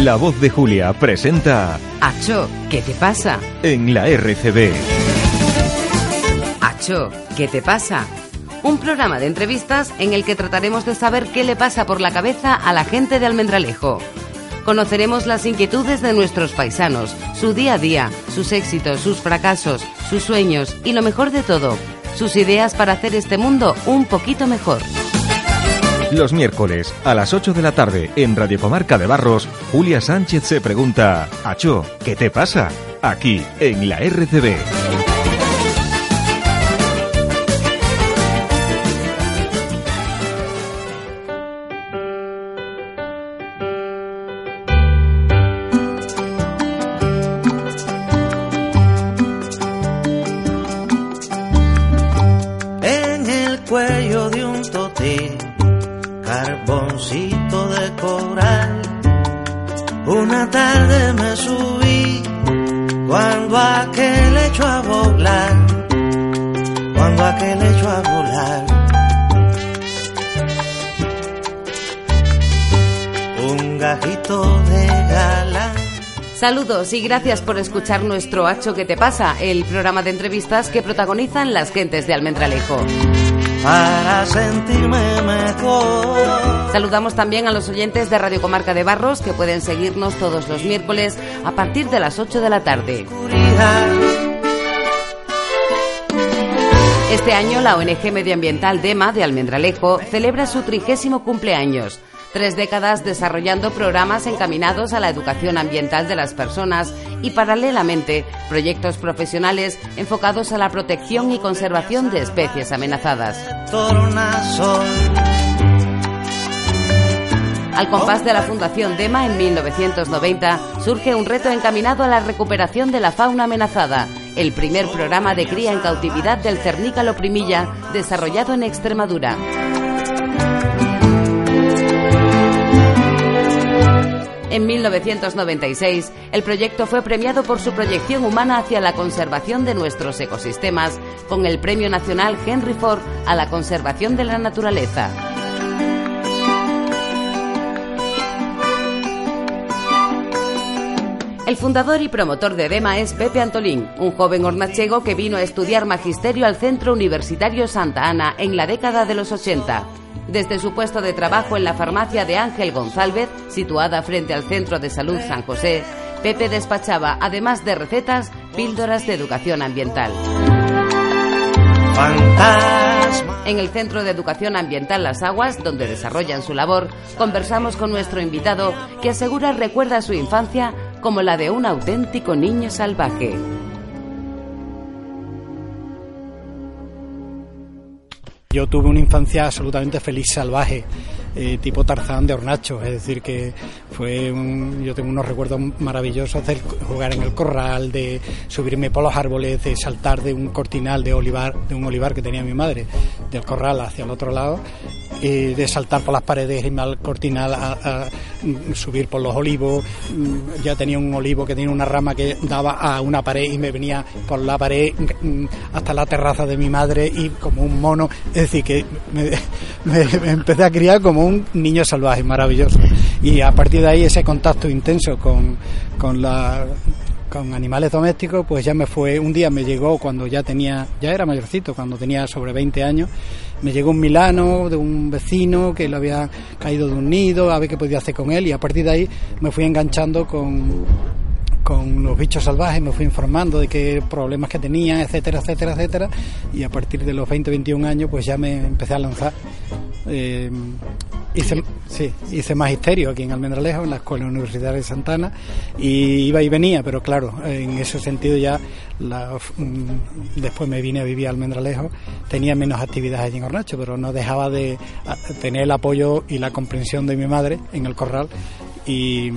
La voz de Julia presenta Acho, ¿qué te pasa? en la RCB. Acho, ¿qué te pasa? Un programa de entrevistas en el que trataremos de saber qué le pasa por la cabeza a la gente de Almendralejo. Conoceremos las inquietudes de nuestros paisanos, su día a día, sus éxitos, sus fracasos, sus sueños y lo mejor de todo, sus ideas para hacer este mundo un poquito mejor. Los miércoles a las 8 de la tarde en Radio Comarca de Barros, Julia Sánchez se pregunta, Acho, ¿qué te pasa? Aquí en la RCB. Y gracias por escuchar nuestro Hacho que te pasa, el programa de entrevistas que protagonizan las gentes de Almendralejo. para sentirme mejor. Saludamos también a los oyentes de Radio Comarca de Barros que pueden seguirnos todos los miércoles a partir de las 8 de la tarde. Este año la ONG medioambiental DEMA de Almendralejo celebra su trigésimo cumpleaños. Tres décadas desarrollando programas encaminados a la educación ambiental de las personas y paralelamente proyectos profesionales enfocados a la protección y conservación de especies amenazadas. Al compás de la Fundación DEMA en 1990 surge un reto encaminado a la recuperación de la fauna amenazada, el primer programa de cría en cautividad del cernícalo primilla desarrollado en Extremadura. En 1996, el proyecto fue premiado por su proyección humana hacia la conservación de nuestros ecosistemas con el Premio Nacional Henry Ford a la conservación de la naturaleza. El fundador y promotor de DEMA es Pepe Antolín, un joven hornachego que vino a estudiar magisterio al Centro Universitario Santa Ana en la década de los 80. Desde su puesto de trabajo en la farmacia de Ángel González, situada frente al Centro de Salud San José, Pepe despachaba, además de recetas, píldoras de educación ambiental. fantasma. En el Centro de Educación Ambiental Las Aguas, donde desarrollan su labor, conversamos con nuestro invitado que asegura recuerda su infancia como la de un auténtico niño salvaje. Yo tuve una infancia absolutamente feliz, salvaje, eh, tipo Tarzán de Hornacho, es decir, que fue un- yo tengo unos recuerdos maravillosos de jugar en el corral, de subirme por los árboles, de saltar de un cortinal de olivar, de un olivar que tenía mi madre, del corral hacia el otro lado, eh, de saltar por las paredes, irme al cortinal, a, a, subir por los olivos, mm, ya tenía un olivo que tenía una rama que daba a una pared y me venía por la pared mm, hasta la terraza de mi madre y como un mono, es decir, que me empecé a criar como un niño salvaje, maravilloso. Y a partir de ahí ese contacto intenso con, con con animales domésticos, pues ya me fue, un día me llegó cuando ya tenía, ya era mayorcito, cuando tenía sobre 20 años, me llegó un milano de un vecino que le había caído de un nido, a ver qué podía hacer con él y a partir de ahí me fui enganchando con, con los bichos salvajes, me fui informando de qué problemas que tenían, etcétera, etcétera, etcétera, y a partir de los 20, 21 años pues ya me empecé a lanzar. Eh, hice, sí, hice magisterio aquí en Almendralejo, en la Escuela Universitaria de Santana, y iba y venía, pero claro, en ese sentido ya la- mm, después me vine a vivir a Almendralejo, tenía menos actividades allí en Hornacho, pero no dejaba de tener el apoyo y la comprensión de mi madre en el corral y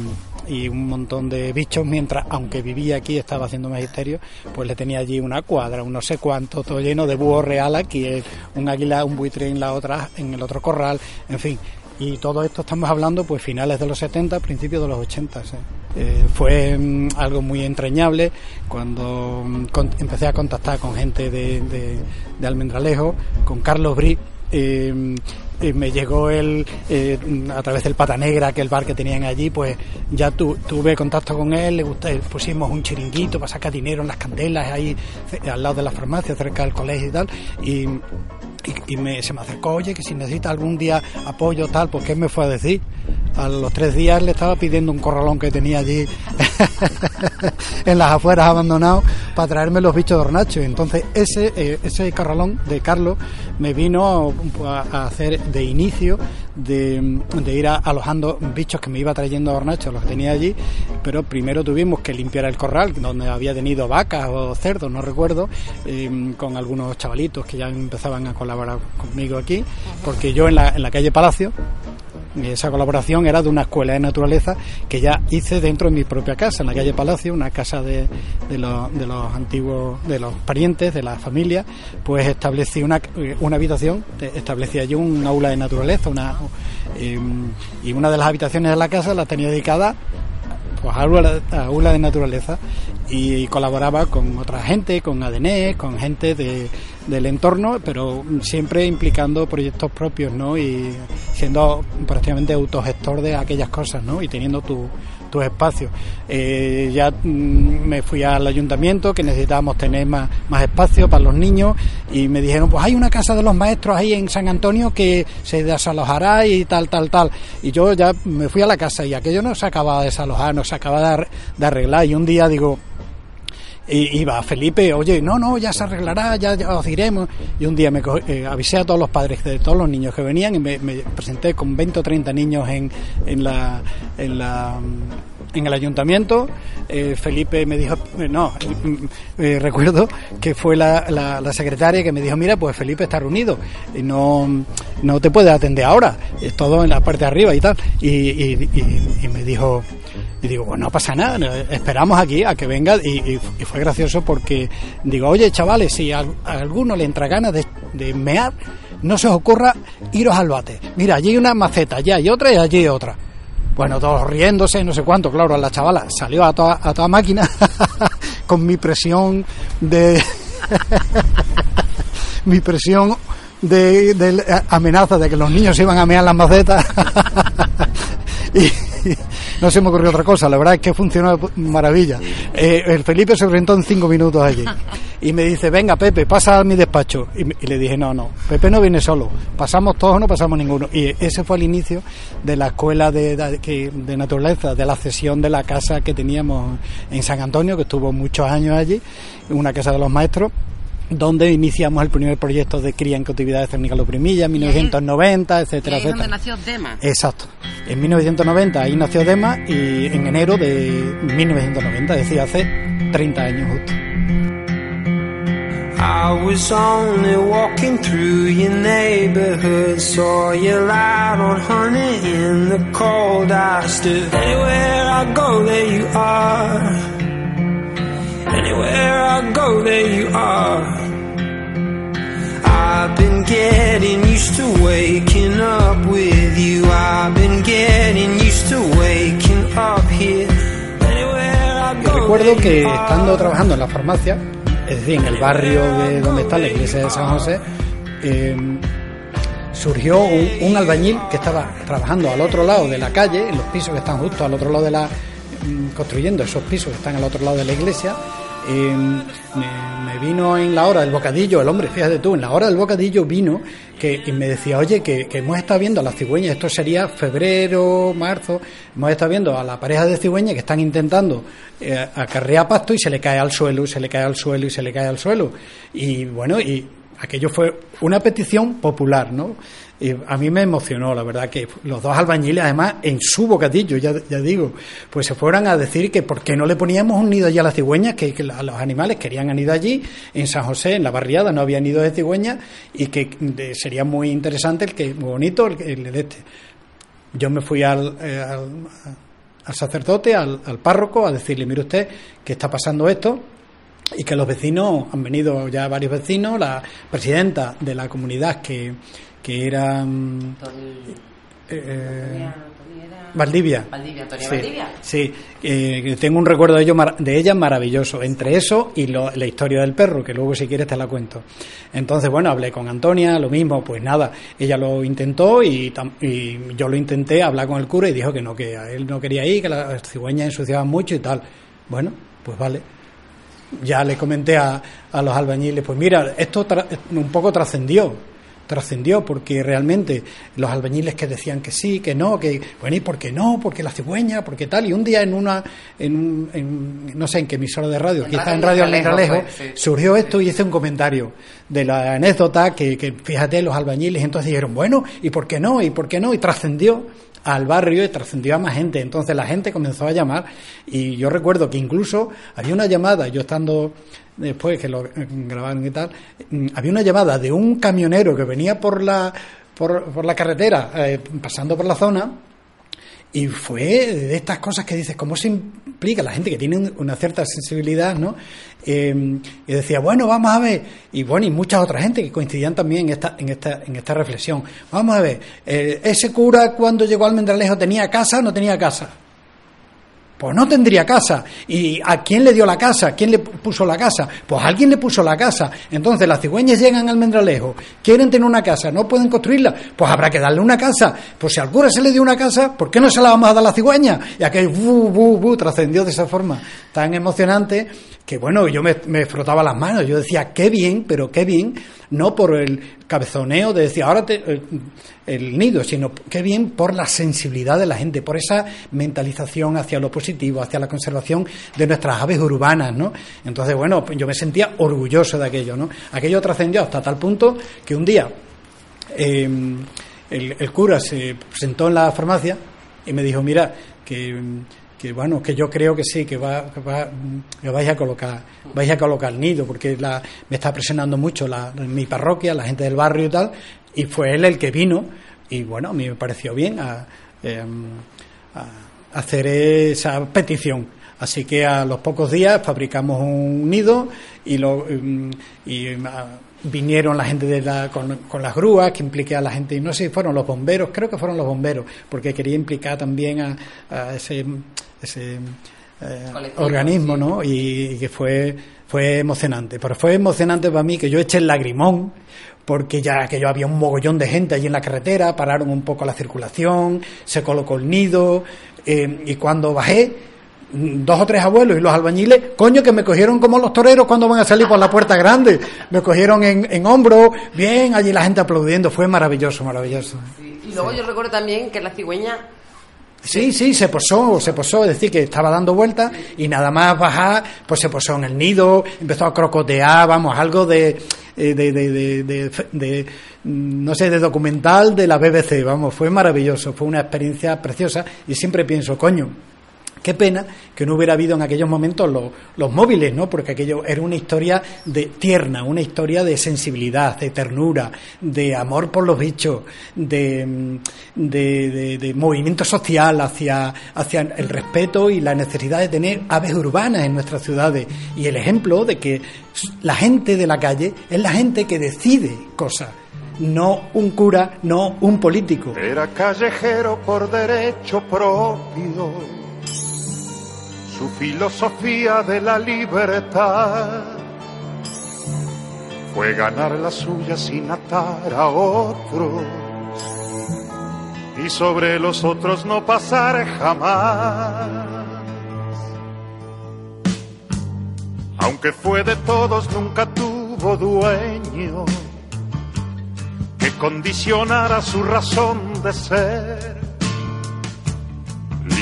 y un montón de bichos mientras aunque vivía aquí estaba haciendo magisterio pues le tenía allí una cuadra un no sé cuánto todo lleno de búho real aquí un águila un buitre en la otra en el otro corral en fin y todo esto estamos hablando pues finales de los 70 principios de los 80 sí. Eh, fue mm, algo muy entrañable cuando mm, empecé a contactar con gente de, de, Almendralejo con Carlos Brí eh, me llegó el, eh, a través del Pata Negra, que el bar que tenían allí, pues ya tuve contacto con él, le gusté, pusimos un chiringuito para sacar dinero en las candelas ahí al lado de la farmacia, cerca del colegio y tal, y y, se me acercó, oye, que si necesita algún día apoyo tal, pues ¿qué me fue a decir? A los tres días le estaba pidiendo un corralón que tenía allí en las afueras abandonado para traerme los bichos de hornacho. Entonces ese, eh, ese corralón de Carlos me vino a, hacer de inicio de, ir alojando bichos que me iba trayendo a hornacho, los que tenía allí, pero primero tuvimos que limpiar el corral donde había tenido vacas o cerdos, no recuerdo, eh, con algunos chavalitos que ya empezaban a colar conmigo aquí, porque yo en la, en la calle Palacio, esa colaboración era de una escuela de naturaleza que ya hice dentro de mi propia casa, en la calle Palacio, una casa de, de, los, de los antiguos, de los parientes, de la familia, pues establecí una, una habitación, establecí allí un aula de naturaleza, una, em, y una de las habitaciones de la casa la tenía dedicada pues, a aula de naturaleza y colaboraba con otra gente, con ADN, con gente de, del entorno, pero siempre implicando proyectos propios, ¿no? Y siendo prácticamente autogestor de aquellas cosas, ¿no? Y teniendo tu, tu espacio. Eh, ya mm, me fui al ayuntamiento que necesitábamos tener más, más espacio para los niños y me dijeron, pues hay una casa de los maestros ahí en San Antonio que se desalojará y tal, tal, tal. Y yo ya me fui a la casa y aquello no se acababa de desalojar, no se acababa de arreglar. Y un día digo, y iba Felipe, oye, no, no, ya se arreglará, ya, os iremos. Y un día me eh, avisé a todos los padres de todos los niños que venían y me, presenté con 20 o 30 niños en, en la, en la en el ayuntamiento. Eh, Felipe me dijo, eh, no, recuerdo que fue la, la, secretaria que me dijo, mira, pues Felipe está reunido y no, no te puede atender ahora, es todo en la parte de arriba y tal. Y, y me dijo, y digo, pues no pasa nada, esperamos aquí a que venga. Y, fue gracioso porque digo, oye, chavales, si a, alguno le entra ganas de, mear, no se os ocurra iros al bate. Mira, allí hay una maceta, allí hay otra y allí hay otra. Bueno, todos riéndose, no sé cuánto, claro, la chavala salió a toda, a toda máquina con mi presión de... mi presión de, de, amenaza de que los niños iban a mear las macetas. y, no se me ocurrió otra cosa, la verdad es que funcionó maravilla. Eh, el Felipe se presentó en cinco minutos allí y me dice, venga Pepe, pasa a mi despacho. Y, le dije, no, no, Pepe no viene solo, pasamos todos o no pasamos ninguno. Y ese fue el inicio de la escuela de, de, naturaleza, de la cesión de la casa que teníamos en San Antonio, que estuvo muchos años allí, una casa de los maestros donde iniciamos el primer proyecto de cría en cautividad de Primilla en 1990, etcétera, etcétera. donde nació Dema. Exacto. En 1990 ahí nació Dema y en enero de 1990, es decir, hace 30 años justo. I was only walking through your neighborhood, saw you light on honey in the cold. I stood anywhere I go, there you are. Anywhere I go, there you are. I've been getting used to waking up with you. I've been getting used to waking up here. Recuerdo que estando trabajando en la farmacia, es decir, en el barrio de donde está la iglesia de San José, eh, surgió un, un, albañil que estaba trabajando al otro lado de la calle, en los pisos que están justo al otro lado de la. Mm, construyendo esos pisos que están al otro lado de la iglesia, me, vino en la hora del bocadillo, el hombre, fíjate tú, en la hora del bocadillo vino que, y me decía, oye, que, hemos estado viendo a las cigüeñas, esto sería febrero, marzo, hemos estado viendo a la pareja de cigüeñas que están intentando eh, acarrear pasto y se le cae al suelo, se le cae al suelo, y se le cae al suelo. Y bueno, y aquello fue una petición popular, ¿no? Y a mí me emocionó, la verdad, que los dos albañiles, además, en su bocadillo, ya, ya digo, pues se fueran a decir que por qué no le poníamos un nido allí a las cigüeñas, que, los animales querían anidar allí, en San José, en la barriada, no había nido de cigüeñas, y que sería muy interesante, el que muy bonito, el, el, este. Yo me fui al, eh, al, sacerdote, al, al párroco, a decirle, mire usted, que está pasando esto, y que los vecinos, han venido ya varios vecinos, la presidenta de la comunidad que, que era... Mm, Eh, Valdivia. Valdivia, Antonia sí, Valdivia. Sí, eh, tengo un recuerdo de, ello, de ella maravilloso. Entre eso y lo- la historia del perro, que luego si quieres te la cuento. Entonces, bueno, hablé con Antonia, lo mismo, pues nada, ella lo intentó y, tam- y yo lo intenté hablar con el cura y dijo que no, que a él no quería ir, que las cigüeñas ensuciaban mucho y tal. Bueno, pues vale. Ya le comenté a, a los albañiles, pues mira, esto tra- un poco trascendió trascendió porque realmente los albañiles que decían que sí, que no, que bueno, ¿y por qué no? Porque la cigüeña, porque tal. Y un día en una, en, un- en- no sé en qué emisora de radio, quizás Radio en Radio fue, sí. surgió esto y hice un comentario de la anécdota que, que fíjate, los albañiles entonces dijeron, bueno, ¿y por qué no? ¿Y por qué no? Y trascendió al barrio y trascendió a más gente. Entonces la gente comenzó a llamar y yo recuerdo que incluso había una llamada, yo estando después que lo eh, grabaron y tal, mm, había una llamada de un camionero que venía por la por, por la carretera, eh, pasando por la zona, y fue de estas cosas que dices, ¿cómo se implica la gente que tiene una cierta sensibilidad, ¿no? Eh, y decía, bueno, vamos a ver, y bueno, y muchas otras gente que coincidían también en esta, en esta, en esta reflexión. Vamos a ver, eh, ese cura cuando llegó al Almendralejo tenía casa o no tenía casa. Pues no tendría casa. ¿Y a quién le dio la casa? ¿Quién le puso la casa? Pues alguien le puso la casa. Entonces las cigüeñas llegan al Mendralejo, quieren tener una casa, no pueden construirla, pues habrá que darle una casa. Pues si al cura se le dio una casa, ¿por qué no se la vamos a dar a la cigüeña? Y aquel bu, bu, trascendió de esa forma tan emocionante que bueno, yo me, frotaba las manos, yo decía, qué bien, pero qué bien, no por el cabezoneo de decir, ahora te, el, nido, sino qué bien por la sensibilidad de la gente, por esa mentalización hacia lo positivo, hacia la conservación de nuestras aves urbanas, ¿no? Entonces, bueno, pues yo me sentía orgulloso de aquello, ¿no? Aquello trascendió hasta tal punto que un día eh, el, el cura se presentó en la farmacia y me dijo, mira, que, que bueno, que yo creo que sí, que va, que va, vais a colocar, vais a colocar el nido, porque me está presionando mucho la, mi parroquia, la gente del barrio y tal, y fue él el que vino, y bueno, a mí me pareció bien a, a hacer esa petición. Así que a los pocos días fabricamos un nido y lo mm, y ah, vinieron la gente de la, con, con las grúas que impliqué a la gente y no sé si fueron los bomberos creo que fueron los bomberos porque quería implicar también a, a ese ese eh, organismo sí. no y, y que fue fue emocionante pero fue emocionante para mí que yo eché el lagrimón porque ya que yo había un mogollón de gente allí en la carretera pararon un poco la circulación se colocó el nido eh, y cuando bajé mm, dos o tres abuelos y los albañiles, coño, que me cogieron como los toreros cuando van a salir por la puerta grande. Me cogieron en, en hombro, bien, allí la gente aplaudiendo. Fue maravilloso, maravilloso. Y luego yo recuerdo también que la cigüeña Sí, sí, se posó, se posó, es decir, que estaba dando vueltas y nada más bajar, pues se posó en el nido, empezó a crocotear, vamos, algo de, eh, de, de, de, de- mm, no sé, de documental de la BBC, vamos, fue maravilloso, fue una experiencia preciosa y siempre pienso, coño, Qué pena que no hubiera habido en aquellos momentos los, móviles, ¿no? Porque aquello era una historia de tierna, una historia de sensibilidad, de ternura, de amor por los bichos, de, mm, de movimiento social hacia, hacia el respeto y la necesidad de tener aves urbanas en nuestras ciudades. Y el ejemplo de que la gente de la calle es la gente que decide cosas, no un cura, no un político. Era callejero por derecho propio, su filosofía de la libertad fue ganar la suya sin atar a otros y sobre los otros no pasar jamás. Aunque fue de todos, nunca tuvo dueño que condicionara su razón de ser.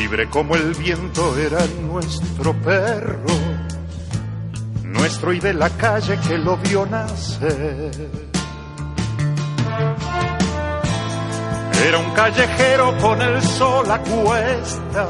Libre como el viento era nuestro perro, nuestro y de la calle que lo vio nacer. Era un callejero con el sol a cuestas.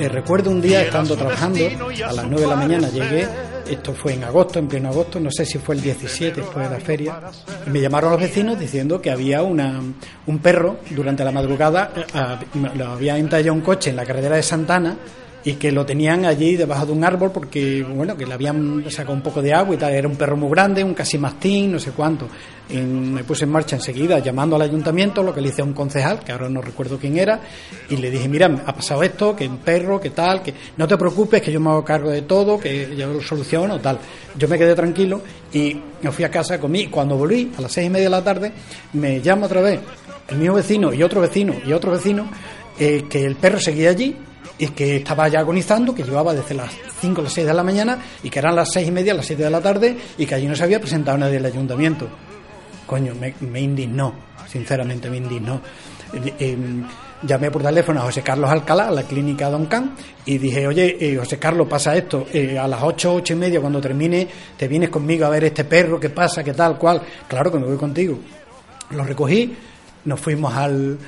Eh, recuerdo un día estando trabajando, a las su 9 de la mañana llegué, esto fue en agosto, en pleno agosto, no sé si fue el 17 después de la feria, y me llamaron los vecinos diciendo que había una, un perro durante la madrugada, eh, lo había entallado un coche en la carretera de Santana y que lo tenían allí debajo de un árbol porque, bueno, que le habían sacado un poco de agua y tal. Era un perro muy grande, un casi mastín, no sé cuánto. me puse en marcha enseguida llamando al ayuntamiento, lo que le hice a un concejal, que ahora no recuerdo quién era, y le dije, mira, ha pasado esto, que un perro, que tal, que no te preocupes, que yo me hago cargo de todo, que yo lo soluciono, tal. Yo me quedé tranquilo y me fui a casa, comí, cuando volví, a las seis y media de la tarde, me llama otra vez el mismo vecino y otro vecino y otro vecino, eh, que el perro seguía allí y que estaba ya agonizando, que llevaba desde las 5 o las 6 de la mañana y que eran las 6 y media, las 7 de la tarde y que allí no se había presentado nadie del ayuntamiento. Coño, me, indignó, sinceramente me indignó. Eh, em, llamé por teléfono a José Carlos Alcalá, a la clínica Don Can, y dije, oye, eh, José Carlos, pasa esto, eh, a las 8, 8 y media, cuando termine, te vienes conmigo a ver este perro, qué pasa, qué tal, cual. Claro que me voy contigo. Lo recogí, nos fuimos al,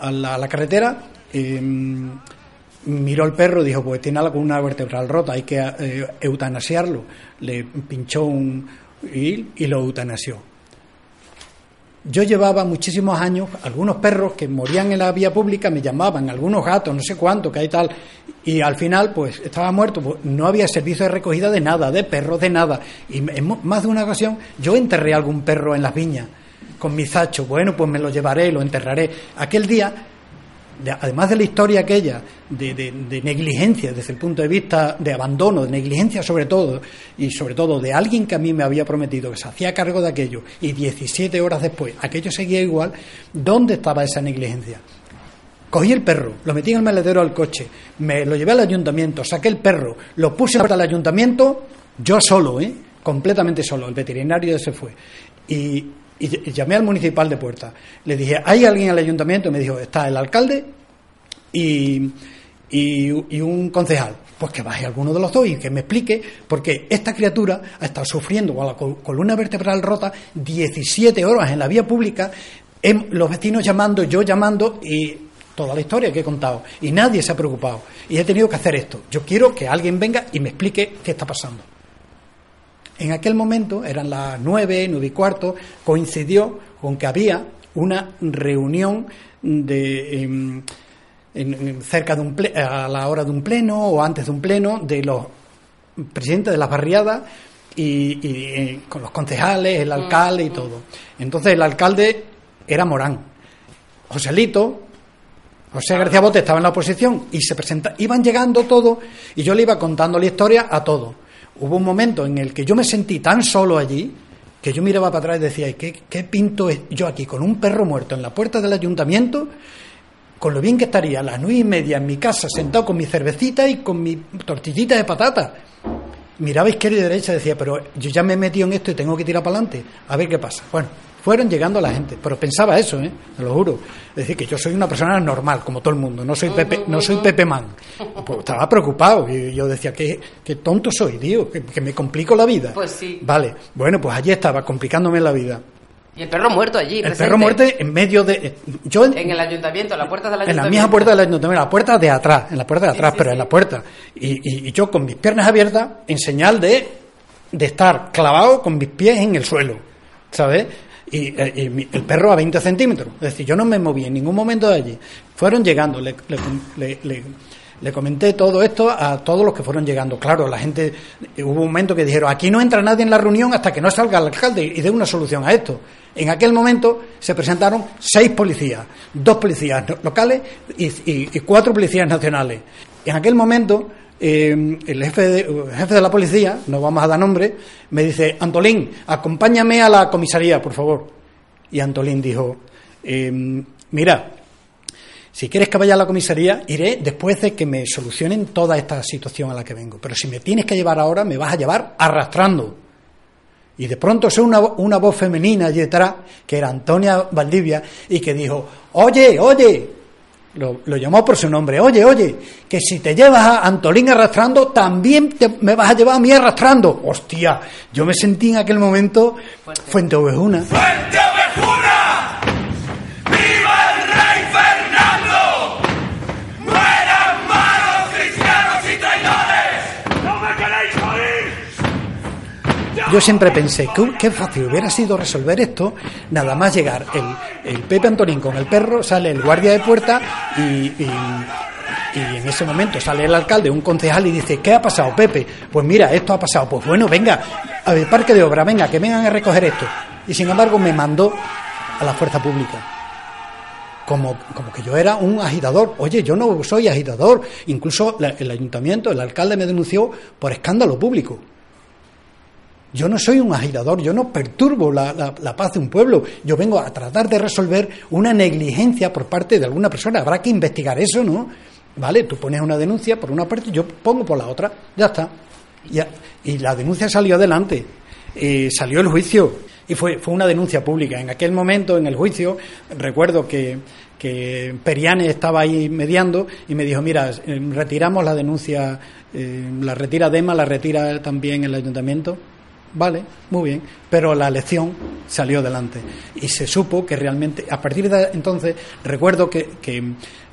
a, la, carretera. Em, miró el perro y dijo, pues tiene alguna vertebral rota, hay que eh, eutanasiarlo. Le pinchó un y, y lo eutanasió. Yo llevaba muchísimos años, algunos perros que morían en la vía pública me llamaban, algunos gatos, no sé cuánto, que hay tal, y al final, pues estaba muerto, pues, no había servicio de recogida de nada, de perros, de nada. Y en más de una ocasión yo enterré algún perro en las viñas con mi zacho, bueno, pues me lo llevaré, lo enterraré. Aquel día además de la historia aquella de, negligencia desde el punto de vista de abandono, de negligencia sobre todo, y sobre todo de alguien que a mí me había prometido que se hacía cargo de aquello, y 17 horas después aquello seguía igual, ¿dónde estaba esa negligencia? Cogí el perro, lo metí en el maletero al coche, me lo llevé al ayuntamiento, saqué el perro, lo puse el ayuntamiento, yo solo, ¿eh? completamente solo, el veterinario se fue. Y y, llamé al municipal de Puerta. Le dije, ¿hay alguien en el ayuntamiento? Y me dijo, está el alcalde y, y, un concejal. Pues que baje alguno de los dos y que me explique, porque esta criatura ha estado sufriendo con la columna vertebral rota 17 horas en la vía pública, los vecinos llamando, yo llamando y toda la historia que he contado. Y nadie se ha preocupado. Y he tenido que hacer esto. Yo quiero que alguien venga y me explique qué está pasando. En aquel momento, eran las nueve, nueve y cuarto, coincidió con que había una reunión de, em, cerca de un a la hora de un pleno o antes de un pleno de los presidentes de las barriadas y, eh, con los concejales, el alcalde y todo. Entonces el alcalde era Morán. Joselito, José García Bote estaba en la oposición y se presenta, iban llegando todos y yo le iba contando la historia a todos. Hubo un momento en el que yo me sentí tan solo allí que yo miraba para atrás y decía, ¿qué, qué pinto yo aquí con un perro muerto en la puerta del ayuntamiento? Con lo bien que estaría a las nueve y media en mi casa sentado con mi cervecita y con mi tortillita de patata. Miraba izquierda y derecha y decía, pero yo ya me he metido en esto y tengo que tirar para adelante, a ver qué pasa. Bueno, fueron llegando a la gente. Pero pensaba eso, ¿eh? te lo juro. Es decir, que yo soy una persona normal, como todo el mundo, no soy Pepe, no soy Pepe Man. Pues estaba preocupado y yo decía, qué, qué tonto soy, tío, que, me complico la vida. Pues sí. Vale, bueno, pues allí estaba, complicándome la vida. Y el perro muerto allí. El perro muerto en medio de. Eh, yo en, el ayuntamiento, en la puerta del ayuntamiento. En la misma puerta del ayuntamiento, en la puerta de atrás, en la puerta de atrás, pero en la puerta. Y, y, yo con mis piernas abiertas, en señal de, de estar clavado con mis pies en el suelo, ¿sabes? Eh, y, el perro a 20 centímetros. Es decir, yo no me moví en ningún momento de allí. Fueron llegando, le, le, comenté todo esto a todos los que fueron llegando. Claro, la gente, hubo un momento que dijeron, aquí no entra nadie en la reunión hasta que no salga el alcalde y dé una solución a esto. En aquel momento se presentaron seis policías, dos policías locales y cuatro policías nacionales. En aquel momento eh, el jefe de, jefe de la policía, no vamos a dar nombre, me dice, Antolín, acompáñame a la comisaría, por favor. Y Antolín dijo, em, mira, si quieres que vaya a la comisaría, iré después de que me solucionen toda esta situación a la que vengo. Pero si me tienes que llevar ahora, me vas a llevar arrastrando. Y de pronto se una, una voz femenina allí detrás, que era Antonia Valdivia, y que dijo, oye, oye, lo, llamó por su nombre. Oye, oye, que si te llevas a Antolín arrastrando, también me vas a llevar a mí arrastrando. Hostia, yo me sentí en aquel momento Fuente Ovejuna. ¡Fuente Ovejuna! ¡Viva el rey Fernando! ¡Mueran malos cristianos y traidores! ¡No me queréis Yo siempre pensé, que qué fácil hubiera sido resolver esto, nada más llegar el Pepe Antonín con el perro, sale el guardia de puerta y, Y en ese momento sale el alcalde, un concejal, y dice, ¿qué ha pasado, Pepe? Pues mira, esto ha pasado. Pues bueno, venga, al parque de obra, venga, que vengan a recoger esto. Y sin embargo me mandó a la fuerza pública. Como, como que yo era un agitador. Oye, yo no soy agitador. Incluso la- el ayuntamiento, el alcalde me denunció por escándalo público. Yo no soy un agitador, yo no perturbo la, la- paz de un pueblo. Yo vengo a tratar de resolver una negligencia por parte de alguna persona. Habrá que investigar eso, ¿no? Vale, tú pones una denuncia por una parte, yo pongo por la otra, ya está. Ya- y la denuncia salió adelante, Eh, salió el juicio y fue, fue una denuncia pública. En aquel momento, en el juicio, recuerdo que, que Periane estaba ahí mediando y me dijo, mira, eh, retiramos la denuncia, eh, la retira Dema, la retira también el ayuntamiento. Vale, muy bien, pero la elección salió adelante. Y se supo que realmente, a partir de entonces, recuerdo que, que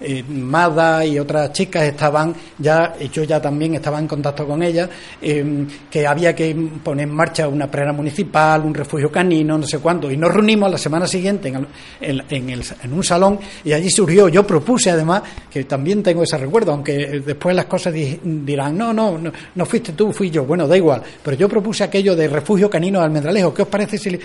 eh, Mada y otras chicas estaban ya, yo ya también estaba en contacto con ellas, eh, que había que poner en marcha una prera municipal, un refugio canino, no sé cuánto, y nos reunimos la semana siguiente en, el- en- el- en un salón y allí surgió, yo propuse además, que también tengo ese recuerdo, aunque eh, después las cosas di- dirán, no, no, no, no fuiste tú, fui yo, bueno, da igual, pero yo propuse aquello de refugio canino de Almendralejo, ¿qué os parece si... le-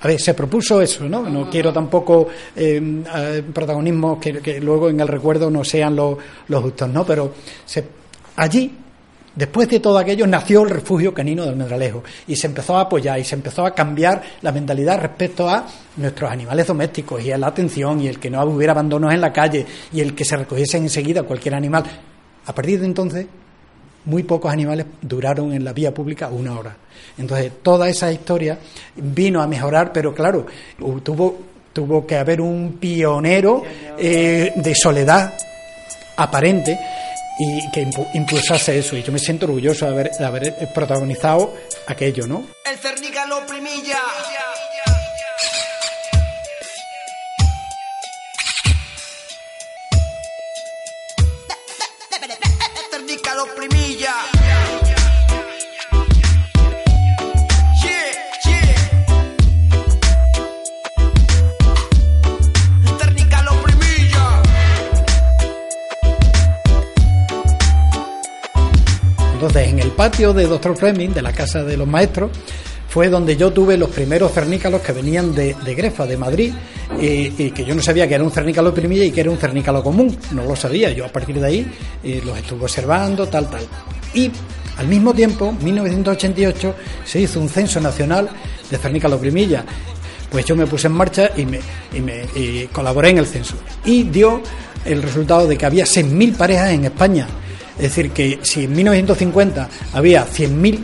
a ver, se propuso eso, ¿no? No quiero tampoco eh, eh, protagonismos que, luego en el recuerdo no sean los, los justos, ¿no? Pero se- allí, después de todo aquello, nació el refugio canino del Medralejo y se empezó a apoyar y se empezó a cambiar la mentalidad respecto a nuestros animales domésticos y a la atención y el que no hubiera abandonos en la calle y el que se recogiese enseguida cualquier animal. A partir de entonces, muy pocos animales duraron en la vía pública una hora. Entonces, toda esa historia vino a mejorar, pero claro, tuvo, tuvo que haber un pionero eh, de soledad aparente y que impu- impulsase eso. Y yo me siento orgulloso de haber, de haber protagonizado aquello, ¿no? El cernica lo primilla. Patio de Dr. Fleming, de la casa de los maestros, fue donde yo tuve los primeros cernícalos que venían de, Grefa, de Madrid, y que yo no sabía que era un cernícalo primilla y que era un cernícalo común, no lo sabía. Yo a partir de ahí eh, los estuve observando, tal, tal. Y al mismo tiempo, en 1988, se hizo un censo nacional de cernícalo primilla. Pues yo me puse en marcha y, me, y, me, y colaboré en el censo. Y dio el resultado de que había 6.000 parejas en España. Es decir, que si en 1950 había 100.000,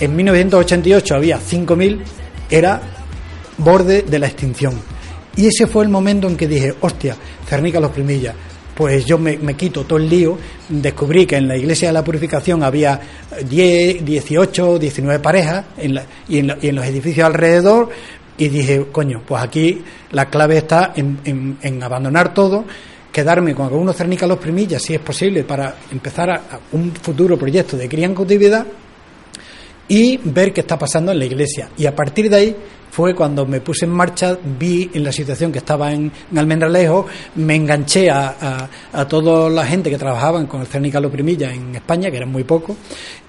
en 1988 había 5.000, era borde de la extinción. Y ese fue el momento en que dije, hostia, Cernica los Primillas. Pues yo me, me quito todo el lío, descubrí que en la iglesia de la purificación había 10, 18, 19 parejas y, en la- y en los edificios alrededor y dije, coño, pues aquí la clave está en abandonar todo, quedarme con algunos cernícalos primillas, si es posible, para empezar a, un futuro proyecto de cría en cautividad y ver qué está pasando en la iglesia. Y a partir de ahí fue cuando me puse en marcha, vi en la situación que estaba en, en Almendralejo, me enganché a, a, a toda la gente que trabajaban con el Cernícalo Primilla en España, que eran muy pocos,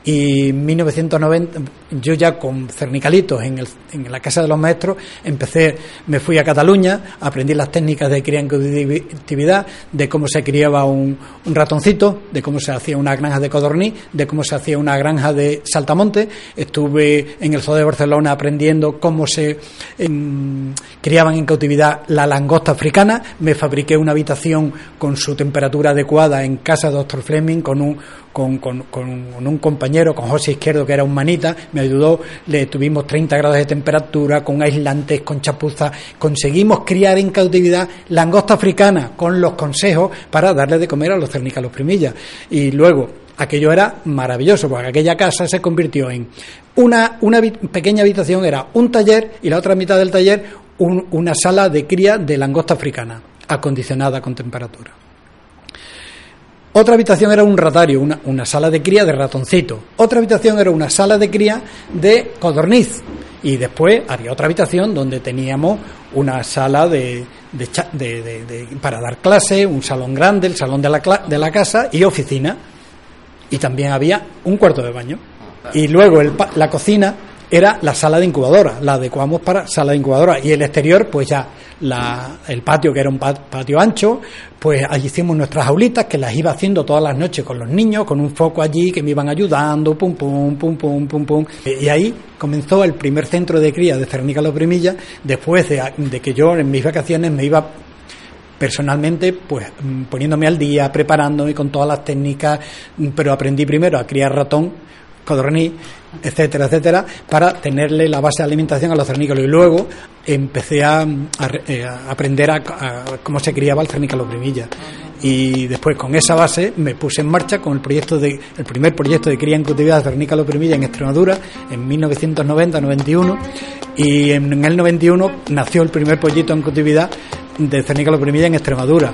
y en 1990, yo ya con cernicalitos en, el, en la Casa de los Maestros, empecé, me fui a Cataluña, aprendí las técnicas de cría en cautividad, de cómo se criaba un, un ratoncito, de cómo se hacía una granja de codorniz, de cómo se hacía una granja de saltamonte. Estuve en el Zoo de Barcelona aprendiendo cómo se criaban en cautividad la langosta africana. Me fabriqué una habitación con su temperatura adecuada en casa de Dr. Fleming con un, con, con, con un compañero, con José Izquierdo, que era un manita, me ayudó, le tuvimos 30 grados de temperatura, con aislantes, con chapuzas, conseguimos criar en cautividad langosta africana con los consejos para darle de comer a los cernícalos primillas. Y luego, aquello era maravilloso, porque aquella casa se convirtió en una, una pequeña habitación, era un taller y la otra mitad del taller un- una sala de cría de langosta africana, acondicionada con temperatura. Otra habitación era un ratario, una, sala de cría de ratoncito. Otra habitación era una sala de cría de codorniz. Y después había otra habitación donde teníamos una sala de, de de- para dar clase, un salón grande, el salón de la, de la casa y oficina. Y también había un cuarto de baño. Y luego el la cocina era la sala de incubadora, la adecuamos para sala de incubadora. Y el exterior, pues ya la- el patio, que era un pa- patio ancho, pues allí hicimos nuestras aulitas, que las iba haciendo todas las noches con los niños, con un foco allí que me iban ayudando, pum, pum, pum, pum, pum, pum. Y ahí comenzó el primer centro de cría de Cernica Los Primillas, después de, de que yo en mis vacaciones me iba personalmente, pues mm, poniéndome al día, preparándome con todas las técnicas, mm, pero aprendí primero a criar ratón, codorniz, etcétera, etcétera, para tenerle la base de alimentación a los cernícalos. Y luego empecé a, eh, aprender a, cómo se criaba el cernícalo primilla. Y después con esa base me puse en marcha con el proyecto de el primer proyecto de cría en cautividad de cernícalo primilla en Extremadura en 1990-91 y en, en el 91 nació el primer pollito en cautividad de cernícalo primilla en Extremadura.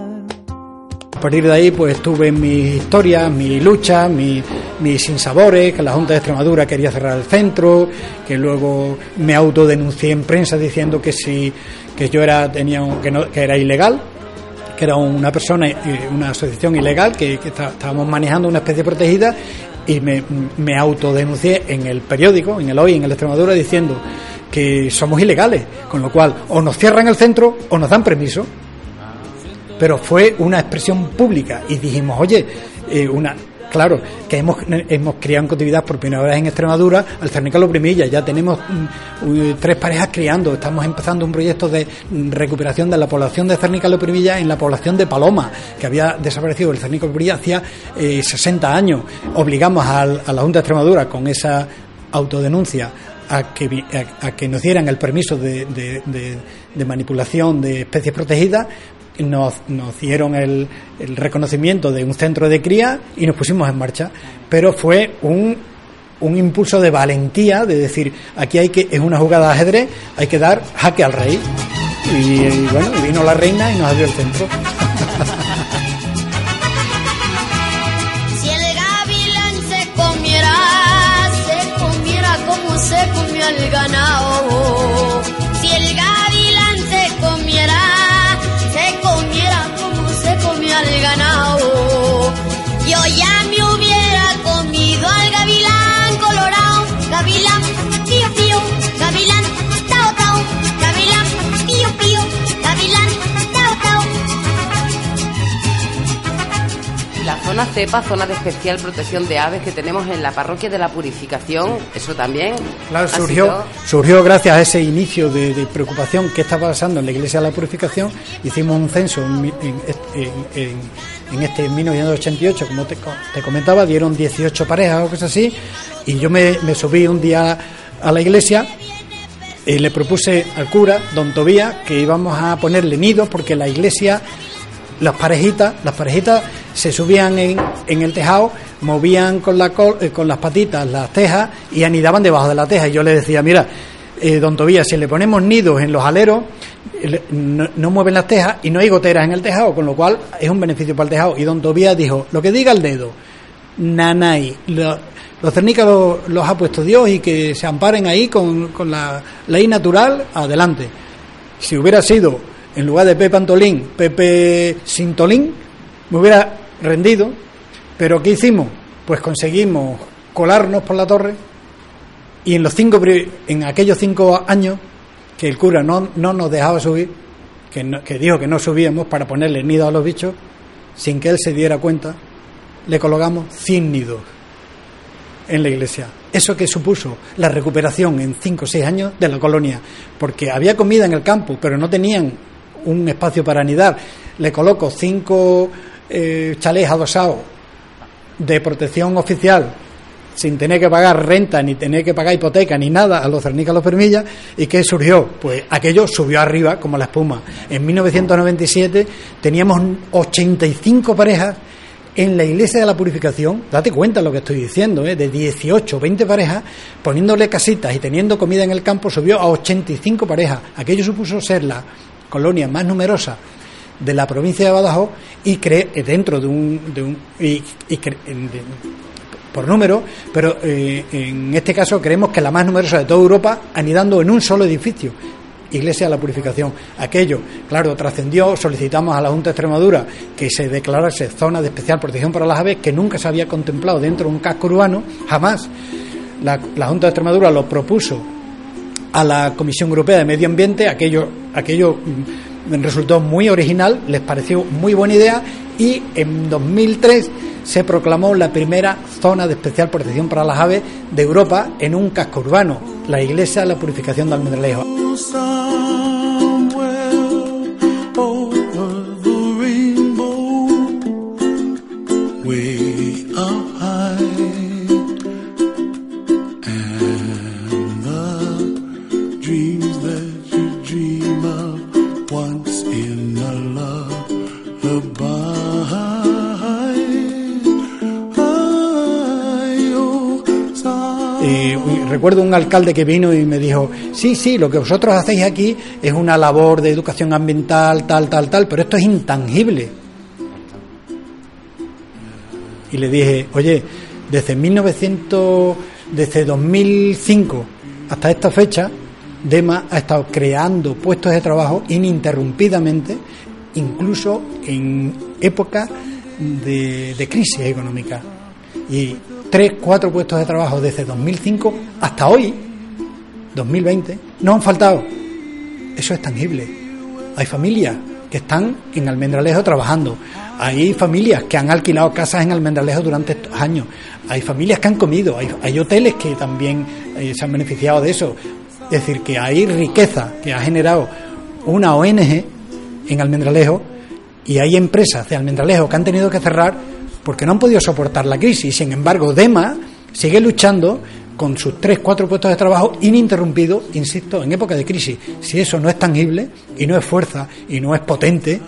A partir de ahí, pues tuve mis historias, mi lucha, mi- mis sinsabores, que la Junta de Extremadura quería cerrar el centro, que luego me autodenuncié en prensa diciendo que si que yo era tenía un- que, no- que era ilegal, que era una persona, eh, una asociación ilegal, que, que está- estábamos manejando una especie protegida y me, me autodenuncié en el periódico, en el Hoy, en el Extremadura, diciendo que somos ilegales, con lo cual o nos cierran el centro o nos dan permiso pero fue una expresión pública y dijimos, oye, eh, una claro, que hemos, hemos criado en cautividad por primera vez en Extremadura al cernícalo primilla, ya tenemos mm, tres parejas criando, estamos empezando un proyecto de mm, recuperación de la población de cernícalo primilla en la población de Paloma, que había desaparecido el cernícalo primilla hacía eh, 60 años. Obligamos a la Junta de Extremadura con esa autodenuncia a que, a, que nos dieran el permiso de manipulación de especies protegidas, nos, nos dieron el, el reconocimiento de un centro de cría y nos pusimos en marcha. Pero fue un, un impulso de valentía, de decir, aquí hay que, es una jugada de ajedrez, hay que dar jaque al rey. Y, y bueno, vino la reina y nos abrió el centro. zona cepa, zona de especial protección de aves que tenemos en la parroquia de la Purificación, eso también. Claro, surgió, sido- surgió gracias a ese inicio de, de preocupación que estaba pasando en la Iglesia de la Purificación. Hicimos un censo en, en este- en- en- en este 1988, como te, co- te comentaba, dieron 18 parejas o cosas así. Y yo me, me subí un día a la iglesia y le propuse al cura, don Tobías, que íbamos a ponerle nidos porque la iglesia las parejitas, las parejitas se subían en, en el tejado, movían con, la eh, con las patitas las tejas y anidaban debajo de la teja. Y yo le decía, mira, eh, don Tobías, si le ponemos nidos en los aleros, le- no, mueven las tejas y no hay goteras en el tejado, con lo cual es un beneficio para el tejado. Y don Tobías dijo, lo que diga el dedo, nanay, lo- los cernicas los, los ha puesto Dios y que se amparen ahí con, con la ley natural, adelante. Si hubiera sido, en lugar de Pepe Antolín, Pepe Sintolín, me hubiera rendido. Pero ¿qué hicimos? Pues conseguimos colarnos por la torre y en los cinco en aquellos cinco años que el cura no, no nos dejaba subir, que, no- que dijo que no subíamos para ponerle nidos a los bichos, sin que él se diera cuenta, le colocamos 100 nidos en la iglesia. Eso que supuso la recuperación en 5 o 6 años de la colonia, porque había comida en el campo, pero no tenían un espacio para anidar. Le coloco cinco eh, adosados de protección oficial sin tener que pagar renta, ni tener que pagar hipoteca, ni nada a los Cernica Los Permillas. ¿Y qué surgió? Pues aquello subió arriba como la espuma. En 1997 teníamos 85 parejas en la iglesia de la purificación, date cuenta lo que estoy diciendo, ¿eh? de 18, 20 parejas, poniéndole casitas y teniendo comida en el campo, subió a 85 parejas. Aquello supuso ser la colonia más numerosa de la provincia de Badajoz y cree eh, dentro de un, de un y, por número, pero eh, en este caso creemos que la más numerosa de toda Europa anidando en un solo edificio. Iglesia de la Purificación. Aquello, claro, trascendió, solicitamos a la Junta de Extremadura que se declarase zona de especial protección para las aves, que nunca se había contemplado dentro de un casco urbano, jamás. La Junta de Extremadura lo propuso a la Comisión Europea de Medio Ambiente, aquello, aquello mm, resultó muy original, les pareció muy buena idea y en 2003 se proclamó la primera zona de especial protección para las aves de Europa en un casco urbano, la Iglesia de la Purificación de Almendralejo. Recuerdo un alcalde que vino y me dijo, sí, sí, lo que vosotros hacéis aquí es una labor de educación ambiental, tal, tal, tal, pero esto es intangible. Y le dije, oye, desde 1900, desde 2005 hasta esta fecha, DEMA ha estado creando puestos de trabajo ininterrumpidamente, incluso en época de, de crisis económica. Y tres, cuatro puestos de trabajo desde 2005 hasta hoy, 2020, no han faltado. Eso es tangible. Hay familias que están en Almendralejo trabajando. Hay familias que han alquilado casas en Almendralejo durante estos años. Hay familias que han comido. Hay, hoteles que también eh, se han beneficiado de eso. Es decir, que hay riqueza que ha generado una ONG en Almendralejo y hay empresas de Almendralejo que han tenido que cerrar porque no han podido soportar la crisis. Sin embargo, Dema sigue luchando con sus tres, cuatro puestos de trabajo ininterrumpidos, insisto, en época de crisis. Si eso no es tangible y no es fuerza y no es potente,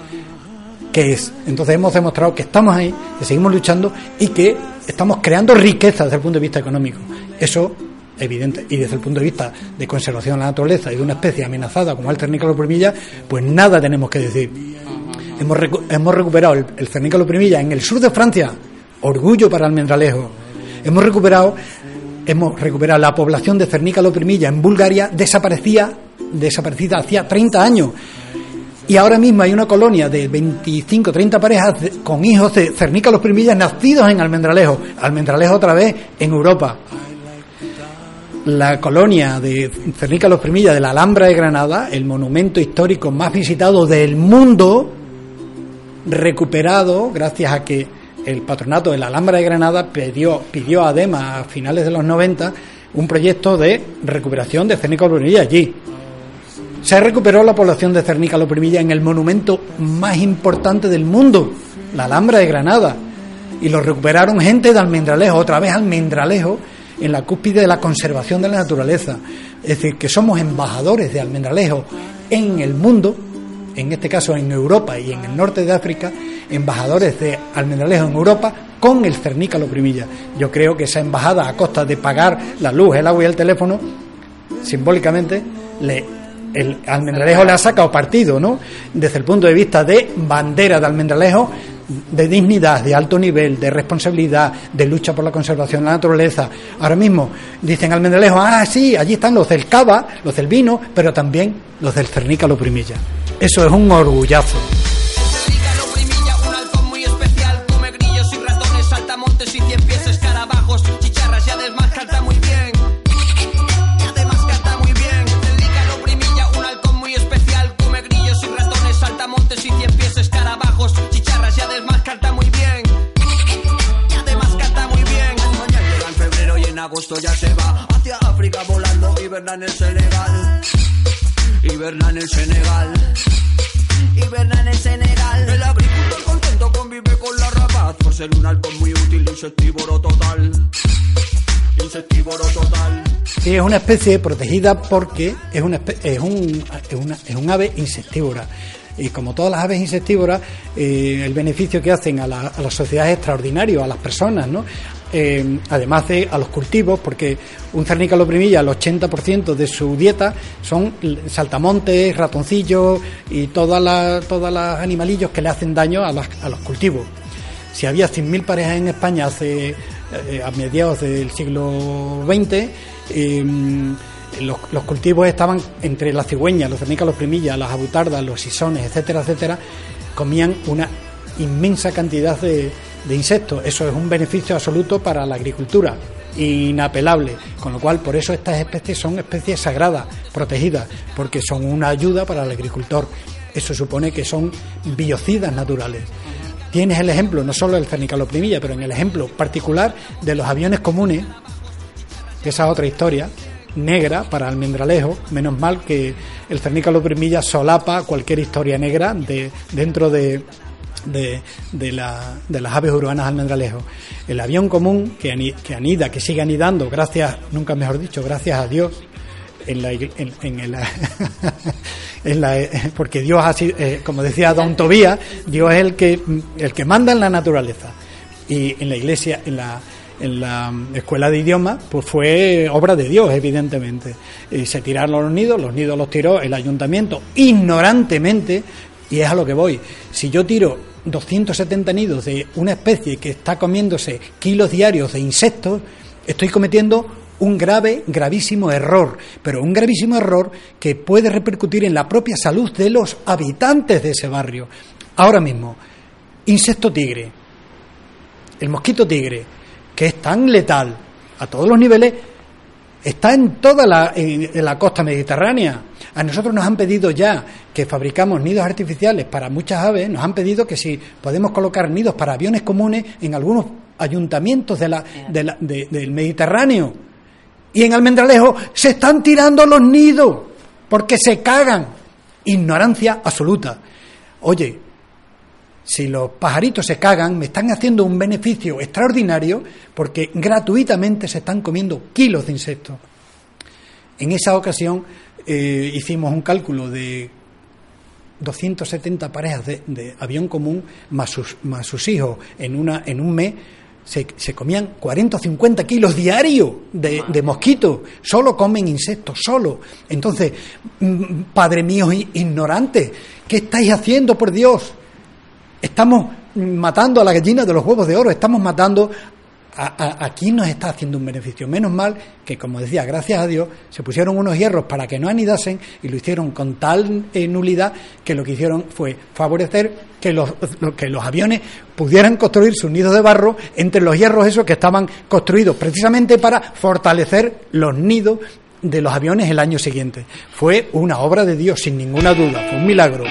¿qué es? Entonces hemos demostrado que estamos ahí, que seguimos luchando y que estamos creando riqueza desde el punto de vista económico. Eso evidente y desde el punto de vista de conservación de la naturaleza y de una especie amenazada como el cernícalo primilla, pues nada tenemos que decir. Hemos, hemos recuperado el, el cernícalo primilla en el sur de Francia, orgullo para Almendralejo. Hemos recuperado hemos recuperado la población de cernícalo primilla en Bulgaria desaparecía desaparecida hacía 30 años. Y ahora mismo hay una colonia de 25, 30 parejas con hijos de cernícalos primillas nacidos en Almendralejo. Almendralejo otra vez en Europa. La colonia de cernícalos primillas de la Alhambra de Granada, el monumento histórico más visitado del mundo, recuperado gracias a que el patronato de la Alhambra de Granada pidió, pidió a DEMA a finales de los 90 un proyecto de recuperación de Cernica Loprimilla allí. Se recuperó la población de Cernica Loprimilla en el monumento más importante del mundo, la Alhambra de Granada. Y lo recuperaron gente de Almendralejo, otra vez Almendralejo, en la cúspide de la conservación de la naturaleza. Es decir, que somos embajadores de Almendralejo en el mundo en este caso en Europa y en el norte de África, embajadores de Almendralejo en Europa con el cernícalo primilla. Yo creo que esa embajada, a costa de pagar la luz, el agua y el teléfono, simbólicamente, el Almendralejo le ha sacado partido, ¿no? Desde el punto de vista de bandera de Almendralejo, de dignidad, de alto nivel, de responsabilidad, de lucha por la conservación de la naturaleza. Ahora mismo dicen Almendralejo, ah, sí, allí están los del cava, los del vino, pero también los del cernícalo primilla. Eso es un orgullazo. agosto ya se va hacia África volando, en el. Hiberna en el Senegal. Hiberna en el Senegal. El agricultor contento convive con la rapaz por ser un halcón muy útil, insectívoro total. insectívoro total. Sí, es una especie protegida porque es, una, es, un, es, una- es un ave insectívora. Y como todas las aves insectívoras, eh, el beneficio que hacen a la, a la sociedad es extraordinario, a las personas, ¿no? Eh, además de a los cultivos, porque un cernícalo primilla, el 80% de su dieta son saltamontes, ratoncillos y todas las animalillos que le hacen daño a, los cultivos. Si había 100.000 parejas en España hace eh, a mediados del siglo XX, los, cultivos estaban entre las cigüeñas, los cernicas, los primillas, las abutardas, los sisones, etcétera, etcétera, comían una inmensa cantidad de, de insectos. Eso es un beneficio absoluto para la agricultura, inapelable. Con lo cual, por eso estas especies son especies sagradas, protegidas, porque son una ayuda para el agricultor. Eso supone que son biocidas naturales. Tienes el ejemplo, no solo del cernicaloprimilla, pero en el ejemplo particular de los aviones comunes, que esa es otra historia, negra para almendralejo, menos mal que el cernicaloprimilla solapa cualquier historia negra de, dentro de, de, la- de las aves urbanas almendralejo. El avión común que, ani- que anida, que sigue anidando, gracias, nunca mejor dicho, gracias a Dios, en la, en, en el- en la- porque Dios sido, eh, como decía Don Tobías, Dios es el que el que manda en la naturaleza y en la iglesia, en la en la escuela de idiomas, pues fue obra de Dios, evidentemente. Y se tiraron los nidos, los nidos los tiró el ayuntamiento ignorantemente, y es a lo que voy. Si yo tiro 270 nidos de una especie que está comiéndose kilos diarios de insectos, estoy cometiendo un grave, gravísimo error, pero un gravísimo error que puede repercutir en la propia salud de los habitantes de ese barrio. Ahora mismo, insecto tigre, el mosquito tigre, que es tan letal a todos los niveles, está en toda la, en- en la costa mediterránea. A nosotros nos han pedido ya que fabricamos nidos artificiales para muchas aves, nos han pedido que si podemos colocar nidos para aviones comunes en algunos ayuntamientos de la, de la- de- del Mediterráneo. Y en Almendralejo se están tirando los nidos porque se cagan. Ignorancia absoluta. Oye, si los pajaritos se cagan, me están haciendo un beneficio extraordinario porque gratuitamente se están comiendo kilos de insectos. En esa ocasión eh, hicimos un cálculo de 270 parejas de, de avión común más sus, más sus hijos en, una, en un mes. Se, se comían 40 o 50 kilos diarios de, de mosquitos, solo comen insectos, solo. Entonces, mm, padre mío ignorante, ¿qué estáis haciendo por Dios? Estamos matando a la gallina de los huevos de oro, estamos matando a, a, a quién nos está haciendo un beneficio. Menos mal que, como decía, gracias a Dios, se pusieron unos hierros para que no anidasen y lo hicieron con tal eh, nulidad que lo que hicieron fue favorecer que los, lo- que los aviones pudieran construir sus nidos de barro entre los hierros esos que estaban construidos precisamente para fortalecer los nidos de los aviones el año siguiente. Fue una obra de Dios, sin ninguna duda, fue un milagro.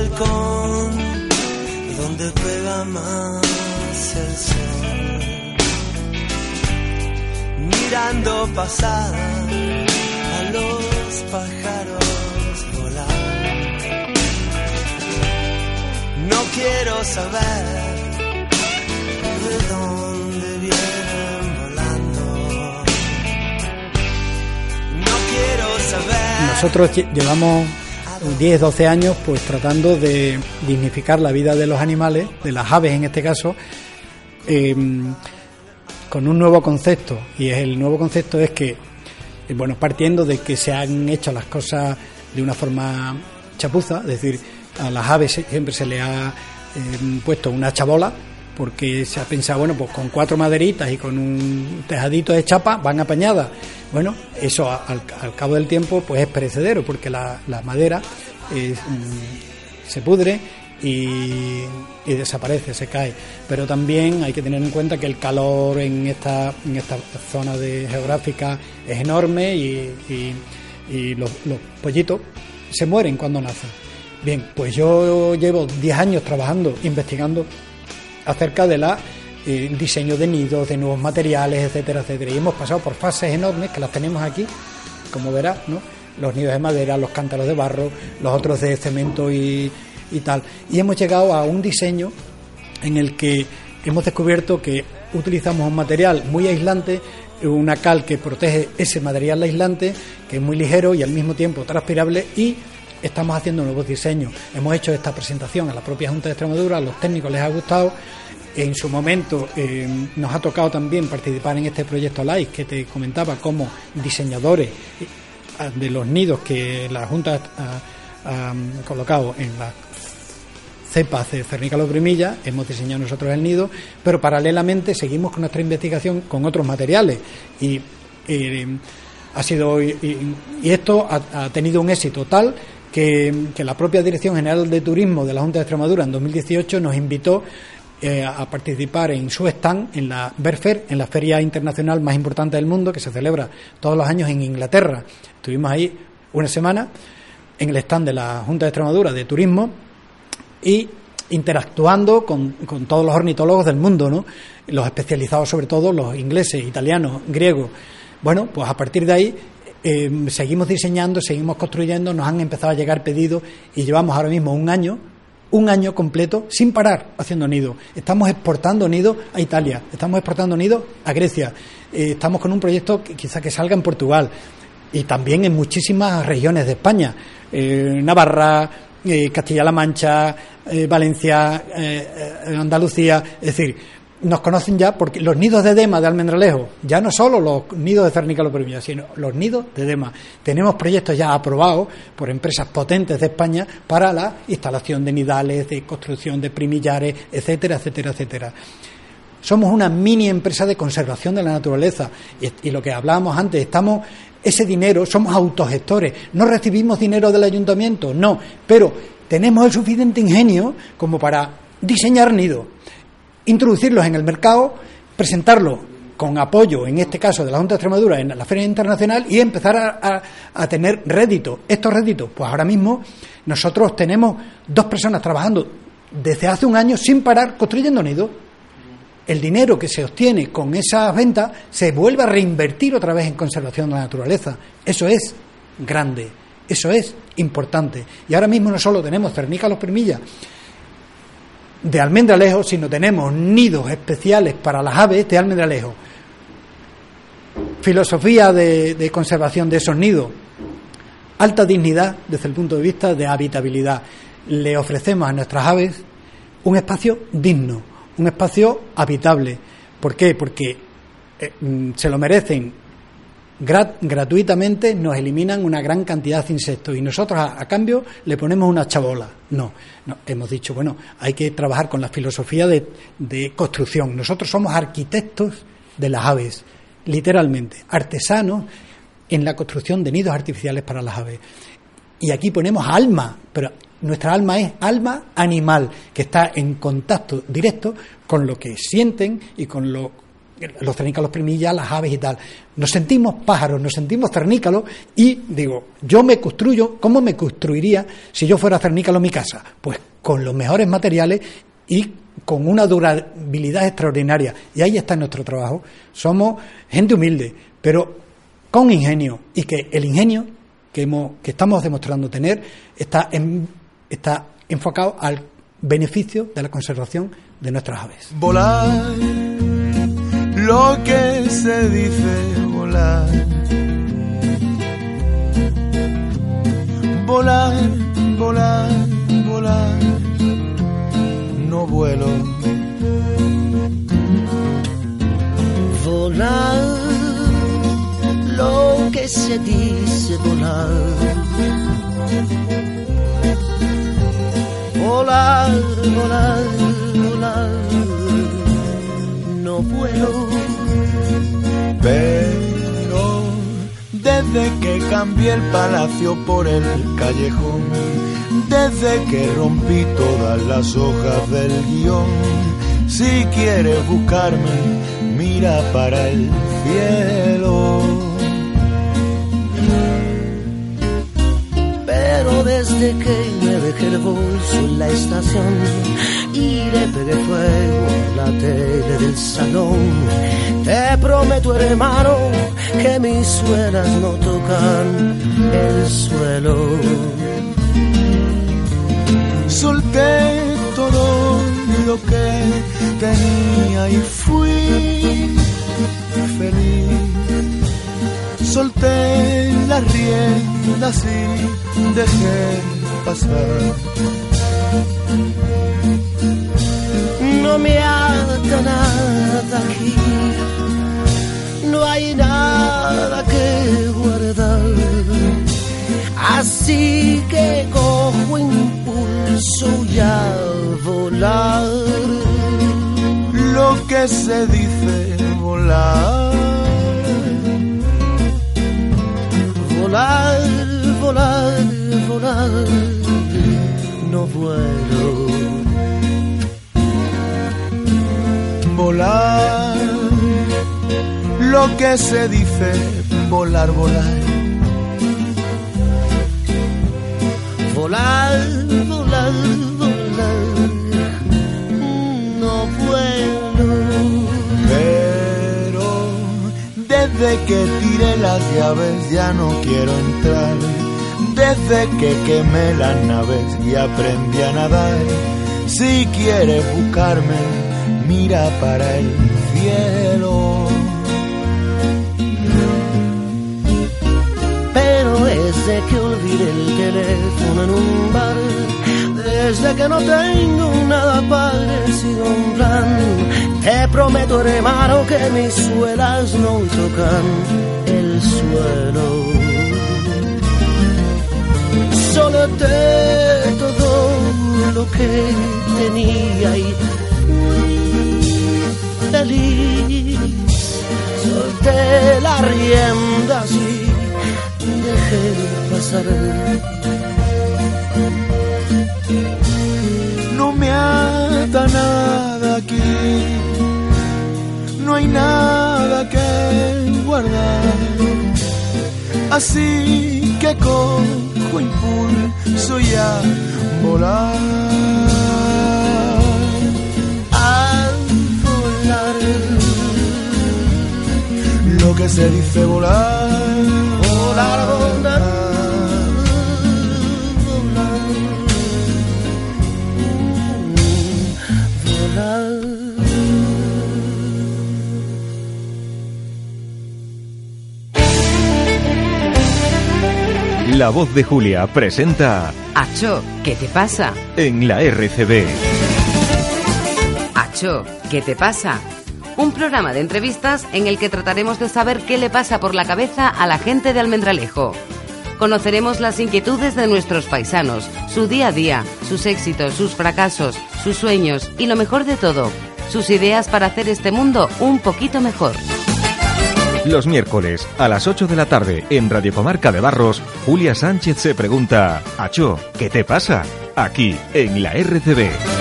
Balcón donde pega más el sol, mirando pasar a los pájaros volar. No quiero saber de dónde vienen volando. No quiero saber. Nosotros lle- llevamos 10, 12 años pues tratando de dignificar la vida de los animales, de las aves en este caso, eh, con un nuevo concepto. Y el nuevo concepto es que, eh, bueno, partiendo de que se han hecho las cosas de una forma chapuza, es decir, a las aves siempre se le ha eh, puesto una chabola porque se ha pensado, bueno, pues con cuatro maderitas y con un tejadito de chapa van apañadas. Bueno, eso al, al cabo del tiempo pues es perecedero porque la, la madera mm, se pudre y, y desaparece, se cae. Pero también hay que tener en cuenta que el calor en esta, en esta zona geográfica es enorme y, y- los pollitos se mueren cuando nacen. Bien, pues yo llevo 10 años trabajando, investigando acerca de la eh, diseño de nidos, de nuevos materiales, etcétera, etcétera. Y hemos pasado por fases enormes que las tenemos aquí, como verás, ¿no? Los nidos de madera, los cántaros de barro, los otros de cemento y, y tal. Y hemos llegado a un diseño en el que hemos descubierto que utilizamos un material muy aislante, una cal que protege ese material aislante, que es muy ligero y al mismo tiempo transpirable y estamos haciendo nuevos diseños. Hemos hecho esta presentación a la propia Junta de Extremadura, a los técnicos les ha gustado. En su momento eh, nos ha tocado también participar en este proyecto LIFE que te comentaba como diseñadores eh, de los nidos que la Junta ha, ha colocado en la cepas de cernícalo-primilla, hemos diseñado nosotros el nido, pero paralelamente seguimos con nuestra investigación con otros materiales y eh, ha sido y, esto ha, tenido un éxito tal que, la propia Dirección General de Turismo de la Junta de Extremadura en 2018 nos invitó eh, a participar en su stand en la Berfer, en la feria internacional más importante del mundo que se celebra todos los años en Inglaterra. Estuvimos ahí una semana en el stand de la Junta de Extremadura de Turismo y interactuando con, con, todos los ornitólogos del mundo, ¿no? Los especializados sobre todo, los ingleses, italianos, griegos. Bueno, pues a partir de ahí eh, seguimos diseñando, seguimos construyendo, nos han empezado a llegar pedidos y llevamos ahora mismo un año, un año completo sin parar haciendo nido. Estamos exportando nido a Italia, estamos exportando nido a Grecia, eh, estamos con un proyecto que quizá que salga en Portugal y también en muchísimas regiones de España, eh, Navarra, eh, Castilla-La Mancha, eh, Valencia, Andalucía, es decir, nos conocen ya porque los nidos de dema de almendralejo, ya no solo los nidos de cernícalo sino los nidos de dema. Tenemos proyectos ya aprobados por empresas potentes de España para la instalación de nidales, de construcción de primillares, etcétera, etcétera, etcétera. Somos una mini empresa de conservación de la naturaleza y, y lo que hablábamos antes, estamos ese dinero, somos autogestores, no recibimos dinero del ayuntamiento, no, pero tenemos el suficiente ingenio como para diseñar nidos, introducirlos en el mercado, presentarlos con apoyo, en este caso de la Junta de Extremadura, en la Feria Internacional y empezar a, tener réditos. Estos réditos, pues ahora mismo nosotros tenemos dos personas trabajando desde hace un año sin parar construyendo nidos el dinero que se obtiene con esas ventas se vuelve a reinvertir otra vez en conservación de la naturaleza. Eso es grande, eso es importante. Y ahora mismo no solo tenemos los primillas de almendralejo, sino tenemos nidos especiales para las aves de almendralejo. Filosofía de, de conservación de esos nidos. Alta dignidad desde el punto de vista de habitabilidad. Le ofrecemos a nuestras aves un espacio digno, un espacio habitable. ¿Por qué? Porque eh, mm, se lo merecen gratuitamente, nos eliminan una gran cantidad de insectos y nosotros a, cambio le ponemos una chabola. No, no, hemos dicho, bueno, hay que trabajar con la filosofía de, de construcción. Nosotros somos arquitectos de las aves, literalmente, artesanos en la construcción de nidos artificiales para las aves. Y aquí ponemos alma, pero nuestra alma es alma animal, que está en contacto directo con lo que sienten y con lo, los cernícalos primillas, las aves y tal. Nos sentimos pájaros, nos sentimos cernícalos y digo, yo me construyo, ¿cómo me construiría si yo fuera cernícalo mi casa? Pues con los mejores materiales y con una durabilidad extraordinaria. Y ahí está nuestro trabajo. Somos gente humilde, pero con ingenio y que el ingenio que, hemos, que estamos demostrando tener está en está enfocado al beneficio de la conservación de nuestras aves. Volar, lo que se dice volar. Volar, volar, volar, no vuelo. Volar, lo que se dice volar volar, volar, desde que cambié el palacio por el callejón, desde que rompí todas las hojas del guion, si quieres buscarme, mira para el cielo. desde que me dejé el bolso en la estación y le pegué fuego a la tele del salón. Te prometo, hermano, que mis suelas no tocan el suelo. Solté todo lo que tenía y fui feliz. Solté las riendas y dejé pasar. No me haga nada aquí, no hay nada que guardar. Así que cojo impulso y a volar. Lo que se dice volar. Volar, volar, volar, no vuelo. Volar. Lo que se dice volar, volar. Volar, volar, volar, no vuelo. Pero desde que tiré las llaves ya no quiero entrar. Desde que quemé las naves y aprendí a nadar. Si quieres buscarme, mira para el cielo. Que olvidé el teléfono en un bar, desde que no tengo nada parecido a un plan, te prometo hermano que mis suelas no tocan el suelo. Solo te todo lo que tenía y feliz. Solté las riendas y dejé No me ata nada aquí, no hay nada que guardar. Así que cojo impulso y a volar. A volar, Lo que se dice volar. La voz de Julia presenta Acho, ¿qué te pasa? en la RCB. Acho, ¿qué te pasa? Un programa de entrevistas en el que trataremos de saber qué le pasa por la cabeza a la gente de Almendralejo. Conoceremos las inquietudes de nuestros paisanos, su día a día, sus éxitos, sus fracasos, sus sueños y lo mejor de todo, sus ideas para hacer este mundo un poquito mejor. Los miércoles a las 8 de la tarde en Radio Comarca de Barros, Julia Sánchez se pregunta, Acho, ¿qué te pasa? Aquí en la RCB.